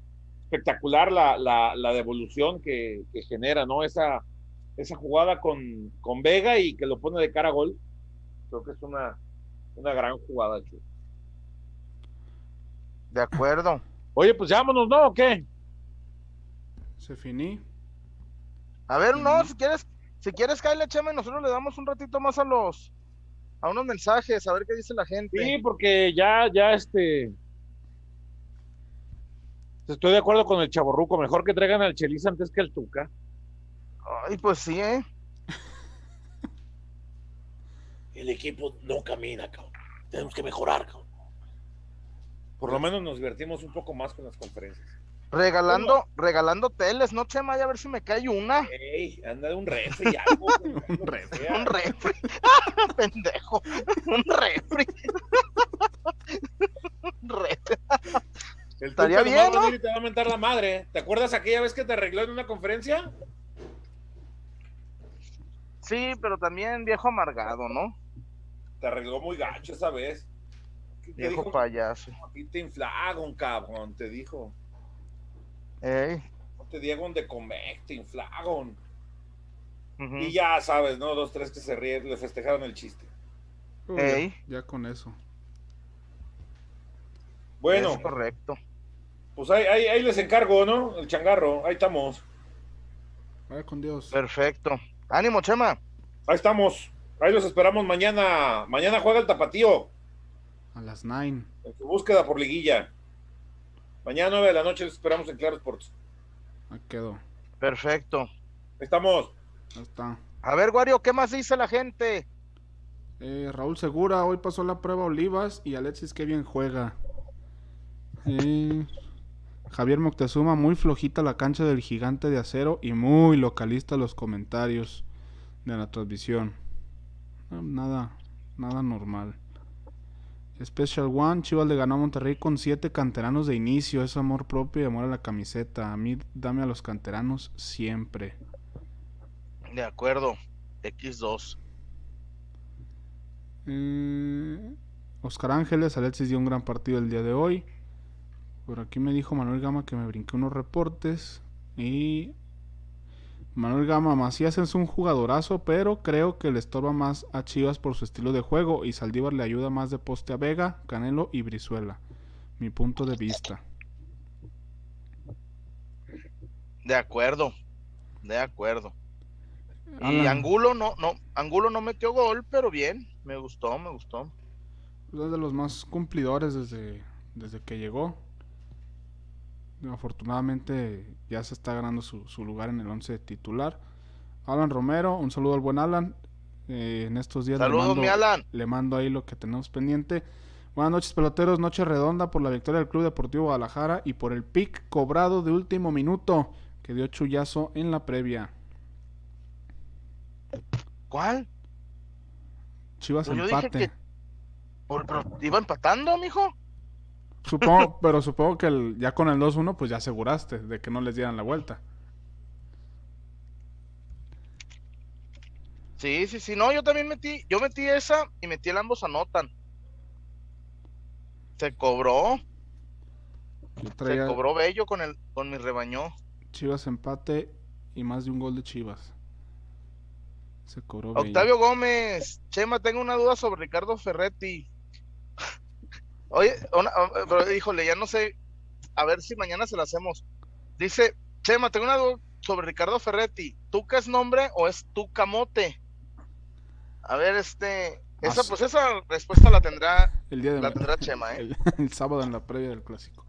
espectacular la, la, la devolución que, que genera, ¿no? Esa, esa jugada con, con Vega y que lo pone de cara a gol. Creo que es una, una gran jugada, Chu. De acuerdo. Oye, pues vámonos, ¿no? ¿O qué? Se finí. A ver, no, si quieres, si quieres, Kyle, y nosotros le damos un ratito más a los, a unos mensajes, a ver qué dice la gente. Sí, porque ya, ya este. Estoy de acuerdo con el chaborruco. Mejor que traigan al Chelis antes que al Tuca. Ay, pues sí, ¿eh? El equipo no camina, cabrón. Tenemos que mejorar, cabrón. Por lo menos nos divertimos un poco más con las conferencias. Regalando, regalando teles, ¿no, Chema? Ya a ver si me cae una. Ey, anda de un refri algo. Un refri. Un refri. Pendejo. Un refri. Un refri. El Estaría bien, ¿no? te va a mentar la madre. ¿Te acuerdas aquella vez que te arregló en una conferencia? Sí, pero también viejo amargado, ¿no? Te arregló muy gacho esa vez. ¿Qué te Viejo dijo? payaso. Aquí te inflagon, cabrón, te dijo. Ey. No te dieron de comer, te inflagon. ujú. Y ya sabes, ¿no? Dos, tres que se ríen, le festejaron el chiste. Uy, Ey. ya, ya con eso. Bueno, Es correcto. pues ahí, ahí, ahí les encargo, ¿no? El changarro, ahí estamos. Vaya con Dios. Perfecto. Ánimo, Chema. Ahí estamos. Ahí los esperamos mañana. Mañana juega el tapatío A las 9. en su búsqueda por liguilla. Mañana 9 de la noche los esperamos en Claro Sports. Ahí quedó. Perfecto. Ahí estamos. Ya está. A ver, Wario, ¿qué más dice la gente? Eh, Raúl Segura, hoy pasó la prueba Olivas y Alexis que bien juega. Eh, Javier Moctezuma, muy flojita la cancha del gigante de acero y muy localista los comentarios de la transmisión. No, nada, nada normal. Special One, Chivas le ganó a Monterrey con siete canteranos de inicio. Es amor propio y amor a la camiseta. A mí dame a los canteranos siempre. De acuerdo. X2. Eh, Oscar Ángeles, Alexis dio un gran partido el día de hoy. Por aquí me dijo Manuel Gama que me brinqué unos reportes. Y Manuel Gama, Macías es un jugadorazo, pero creo que le estorba más a Chivas por su estilo de juego. Y Saldívar le ayuda más de poste a Vega, Canelo y Brizuela. Mi punto de vista. De acuerdo. De acuerdo. Y Angulo no, no, Angulo no metió gol, pero bien. Me gustó, me gustó. es de los más cumplidores desde, desde que llegó. Afortunadamente ya se está ganando su, su lugar en el 11 titular. Alan Romero, un saludo al buen Alan. Eh, en estos días le Saludos, mando, mi Alan. le mando ahí lo que tenemos pendiente. Buenas noches, peloteros. Noche redonda por la victoria del Club Deportivo Guadalajara y por el pick cobrado de último minuto. que dio chullazo en la previa. ¿Cuál? Chivas Pues empate. que. Por- iba empatando, mijo. Supongo, pero supongo que el- ya con el 2-1 pues ya aseguraste de que no les dieran la vuelta. Sí, sí, sí. No, yo también metí. Yo metí esa y metí el ambos anotan. Se cobró. Se cobró bello con el con mi rebañó. Chivas empate y más de un gol de Chivas. Se cobró bello. Octavio Gómez, Chema, tengo una duda sobre Ricardo Ferretti. Oye, una- pero híjole, ya no sé, a ver si mañana se la hacemos. Dice, Chema, tengo una duda sobre Ricardo Ferretti. ¿Tuca es nombre o es tu camote? A ver, este, esa, Ah, pues esa respuesta la tendrá, El día de la tendrá Chema, ¿eh? el, el sábado en la previa del clásico.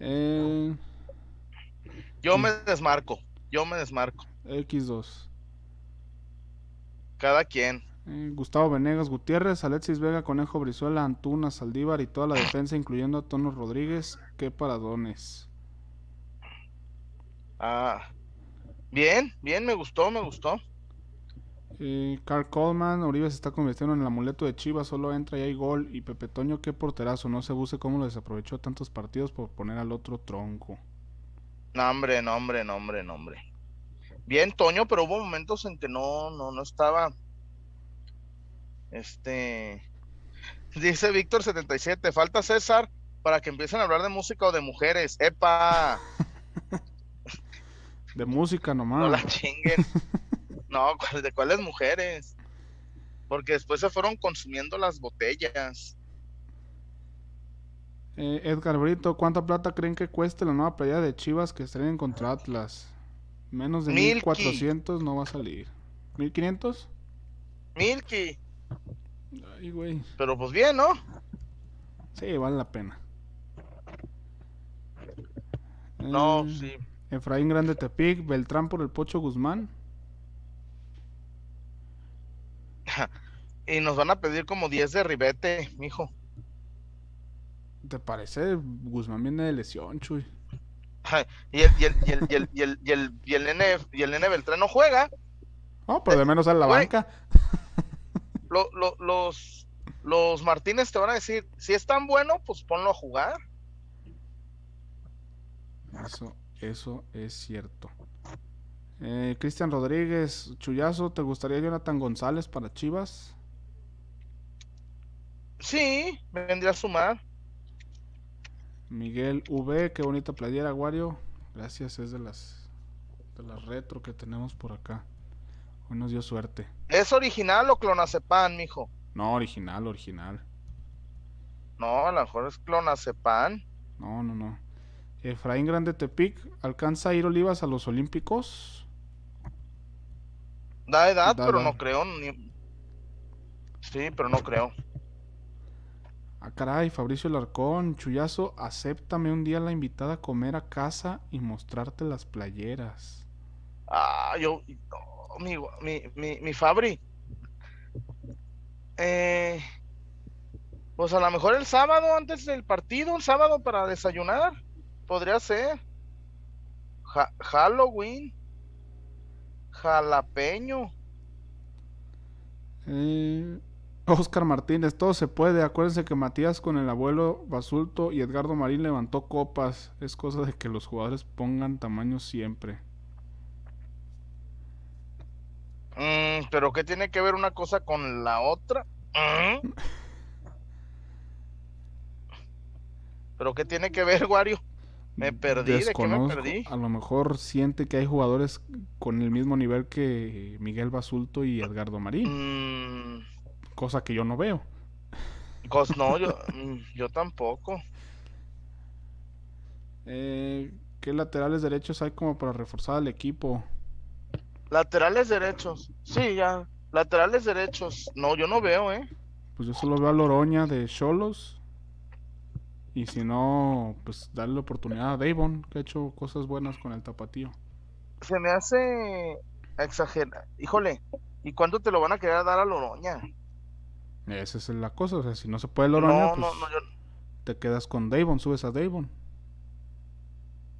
Eh, Yo me desmarco, yo me desmarco. X2. Cada quien. Eh, Gustavo Venegas Gutiérrez, Alexis Vega, Conejo Brizuela, Antuna, Saldívar y toda la defensa, incluyendo a Tono Rodríguez. Qué paradones. Ah, bien, bien, me gustó, me gustó. Eh, Carl Coleman, Uribe se está convirtiendo en el amuleto de Chivas, solo entra y hay gol. Y Pepe Toño, qué porterazo, no se buse cómo lo desaprovechó tantos partidos por poner al otro tronco. No, hombre, no, hombre, no, hombre, no, hombre. Bien, Toño, pero hubo momentos en que no, no, no estaba. Este. Dice Víctor 77, falta César para que empiecen a hablar de música o de mujeres. ¡Epa! De música No nomás. la chinguen. No, ¿cuál- ¿de cuáles mujeres? Porque después se fueron consumiendo las botellas. Eh, Edgar Brito, ¿cuánta plata creen que cueste la nueva playa de Chivas que estrenen contra Atlas? Menos de Milky. 1400 no va a salir. ¿1500? Milky. Ay, güey. Pero pues bien, ¿no? Sí, vale la pena. No, Eh, sí. Efraín Grande Tepic, Beltrán por el Pocho Guzmán. Y nos van a pedir como 10 de ribete, mijo. ¿Te parece? Guzmán viene de lesión, Chuy. Y el, y el, y el, y el, y el, y el, y el nene, y el nene Beltrán no juega. Oh, pero de menos a la Güey. banca. Lo- lo- los, los Martínez te van a decir, si es tan bueno, pues ponlo a jugar. Eso, eso es cierto. Eh, Cristian Rodríguez, Chuyazo, ¿te gustaría Jonathan González para Chivas? Sí, me vendría a sumar. Miguel V, qué bonita playera, Wario. Gracias, es de las de las retro que tenemos por acá. Hoy nos dio suerte. ¿Es original o clonazepam, mijo? No, original, original. No, a lo mejor es clonazepam. No, no, no. Efraín Grande Tepic, ¿alcanza a ir Olivas a los Olímpicos? Da edad, Da pero edad. no creo. ni- Sí, pero no creo. Ah, caray, Fabricio Larcón, Chuyazo, acéptame un día la invitada a comer a casa y mostrarte las playeras. Ah, yo, no, mi, mi, mi, Fabri. Eh, pues a lo mejor el sábado antes del partido, un sábado para desayunar, podría ser. Halloween, jalapeño. Eh, Oscar Martínez, todo se puede. Acuérdense que Matías con el abuelo Basulto y Edgardo Marín levantó copas. Es cosa de que los jugadores pongan tamaño siempre. Mm, pero ¿qué tiene que ver una cosa con la otra? Mm. ¿Pero qué tiene que ver, Wario? Me perdí, ¿de qué me perdí? A lo mejor siente que hay jugadores con el mismo nivel que Miguel Basulto y Edgardo Marín. Mm, Cosa que yo no veo. cos- no, yo, mm, yo tampoco. Eh, ¿Qué laterales derechos hay como para reforzar al equipo? Laterales derechos. Sí, ya. Laterales derechos. No, yo no veo, ¿eh? Pues yo solo veo a Loroña de Cholos. Y si no, pues darle la oportunidad a Davon, que ha hecho cosas buenas con el tapatío. Se me hace exagerar. Híjole, ¿y cuánto te lo van a querer dar a Loroña? Esa es la cosa, o sea, si no se puede Loroña, No, pues no, no, yo. te quedas con Davon, subes a Davon.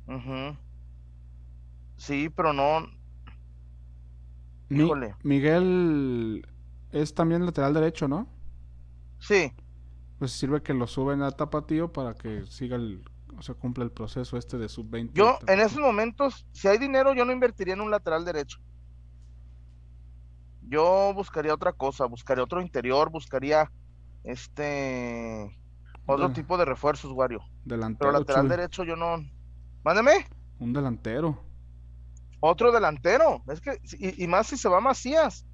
Ujú. Sí, pero no. Mi- Híjole. Miguel es también lateral derecho, ¿no? Sí, Pues sirve que lo suben a Tapatío para que siga el, o sea, cumpla el proceso este de sub-20. yo en esos momentos, si hay dinero, yo no invertiría en un lateral derecho. Yo buscaría otra cosa, buscaría otro interior, buscaría este otro tipo de refuerzos, Wario. delantero, Pero lateral derecho yo no. Mándeme. un delantero. Otro delantero. Es que, y, y más si se va Macías.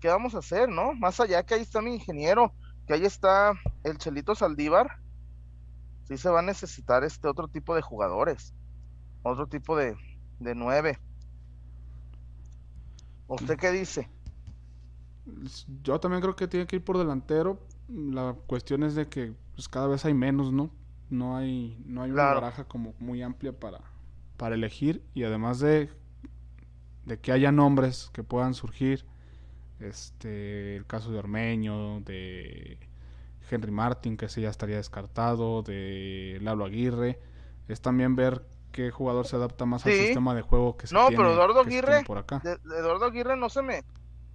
¿Qué vamos a hacer, no? Más allá que ahí está mi ingeniero, que ahí está el Chelito Saldívar. Sí se va a necesitar este otro tipo de jugadores. Otro tipo de, de nueve. ¿Usted qué dice? Yo también creo que tiene que ir por delantero. La cuestión es de que pues, cada vez hay menos, ¿no? No hay, no hay una baraja como muy amplia para, para elegir. Y además de, de que haya nombres que puedan surgir. Este, el caso de Ormeño, de Henry Martin, que ese ya estaría descartado, de Lalo Aguirre. Es también ver qué jugador se adapta más al sistema de juego que se No, tiene, pero Eduardo Aguirre, por acá. De, de Eduardo Aguirre no se me.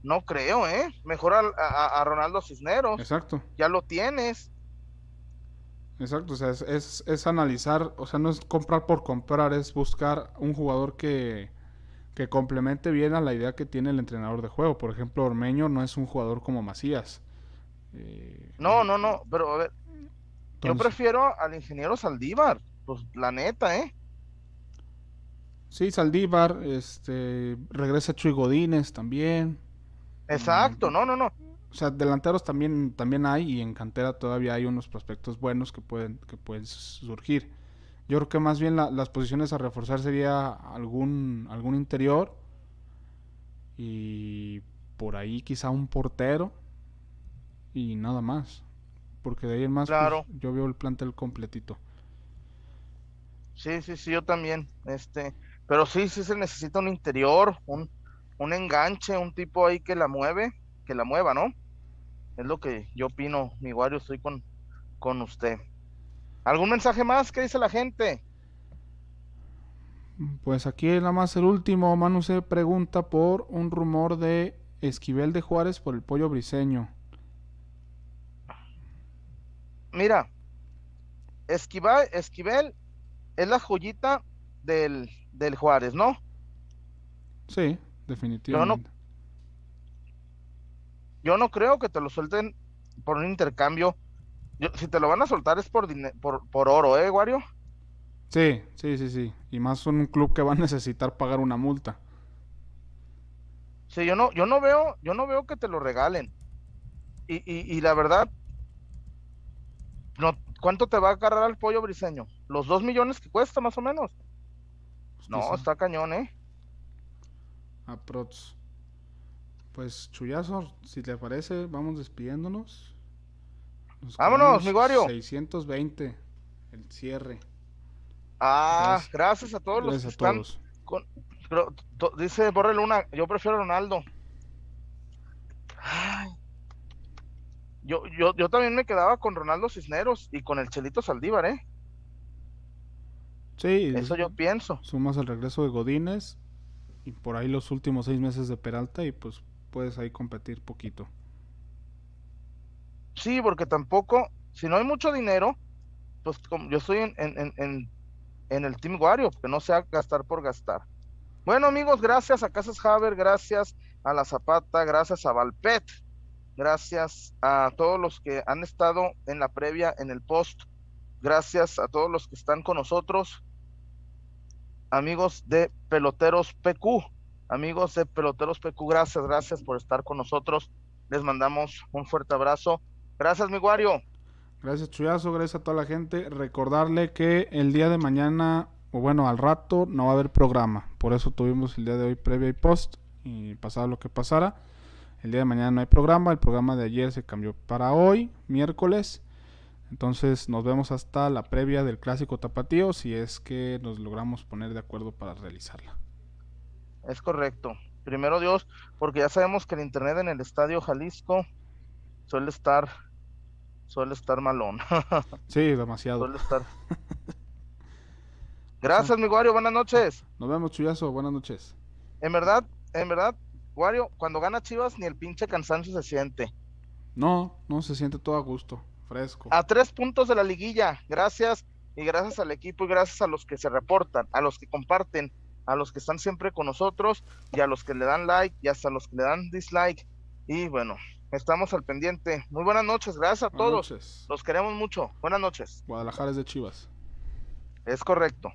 No creo, ¿eh? Mejor a, a- a Ronaldo Cisneros. Exacto. Ya lo tienes. Exacto, o sea, es, es, es analizar, o sea, no es comprar por comprar, es buscar un jugador que, que complemente bien a la idea que tiene el entrenador de juego. Por ejemplo, Ormeño no es un jugador como Macías. Eh, No, no, no. Pero a ver, yo prefiero al ingeniero Saldívar. Pues la neta, ¿eh? Sí, Saldívar, este, regresa Chuy Godínez también. Exacto, Mm. no, no, no. O sea, delanteros también, también hay y en cantera todavía hay unos prospectos buenos que pueden, que pueden surgir. Yo creo que más bien la- las posiciones a reforzar sería algún, algún interior y por ahí quizá un portero y nada más. Porque de ahí en más pues, yo veo el plantel completito. Sí, sí, sí, yo también. Este, pero sí, sí se necesita un interior, un, un enganche, un tipo ahí que la mueve, que la mueva, ¿no? Es lo que yo opino, mi Wario, estoy con, con usted. ¿Algún mensaje más? ¿Qué dice la gente? Pues aquí nada más el último. Manu se pregunta por un rumor de Esquivel de Juárez por el pollo briseño. Mira, Esquiva- Esquivel es la joyita del, del Juárez, ¿no? Sí, definitivamente. Yo no creo que te lo suelten por un intercambio. Yo- si te lo van a soltar es por, por, por oro, ¿eh, Wario? Sí, sí, sí, sí. Y más son un club que va a necesitar pagar una multa. Sí, yo no, yo no veo, yo no veo que te lo regalen. Y, y, y la verdad, no, ¿cuánto te va a agarrar al pollo briseño? ¿Los dos millones que cuesta más o menos? Pues No, quizá. está cañón, ¿eh? Aprox. Pues chullazo, si te parece, vamos despidiéndonos. Nos Vámonos, mi Wario. 620, el cierre. Ah, Gracias. gracias a todos los que a están todos. con- pero, to- dice Borre Luna, yo prefiero a Ronaldo. Ay. Yo, yo, yo también me quedaba con Ronaldo Cisneros y con el Chelito Saldívar, ¿eh? Sí, Eso yo pienso. sumas el regreso de Godínez y por ahí los últimos seis meses de Peralta y pues puedes ahí competir poquito. Sí, porque tampoco, si no hay mucho dinero, pues como yo estoy en, en, en, en, el Team Wario, que no sea gastar por gastar. Bueno, amigos, gracias a Casas Haber, gracias a La Zapata, gracias a Valpet, gracias a todos los que han estado en la previa, en el post, gracias a todos los que están con nosotros, amigos de Peloteros PQ, amigos de Peloteros PQ, gracias, gracias por estar con nosotros. Les mandamos un fuerte abrazo. Gracias, mi Wario. Gracias Chuyazo, gracias a toda la gente. Recordarle que el día de mañana, o bueno, al rato, no va a haber programa. Por eso tuvimos el día de hoy previa y post. Y pasado lo que pasara. El día de mañana no hay programa. El programa de ayer se cambió para hoy, miércoles. Entonces nos vemos hasta la previa del clásico tapatío. Si es que nos logramos poner de acuerdo para realizarla. Es correcto. Primero Dios, porque ya sabemos que el internet en el estadio Jalisco suele estar, suele estar malón. Sí, demasiado. suele estar. Gracias, mi Wario, buenas noches. Nos vemos, Chuyazo, buenas noches. En verdad, en verdad, Wario, cuando gana Chivas ni el pinche cansancio se siente. No, no se siente todo a gusto, fresco. A tres puntos de la liguilla, gracias y gracias al equipo y gracias a los que se reportan, a los que comparten, a los que están siempre con nosotros y a los que le dan like y hasta los que le dan dislike. Y bueno, estamos al pendiente. Muy buenas noches, gracias a Buenas todos. noches. Los queremos mucho. Buenas noches. Guadalajara es de Chivas. Es correcto.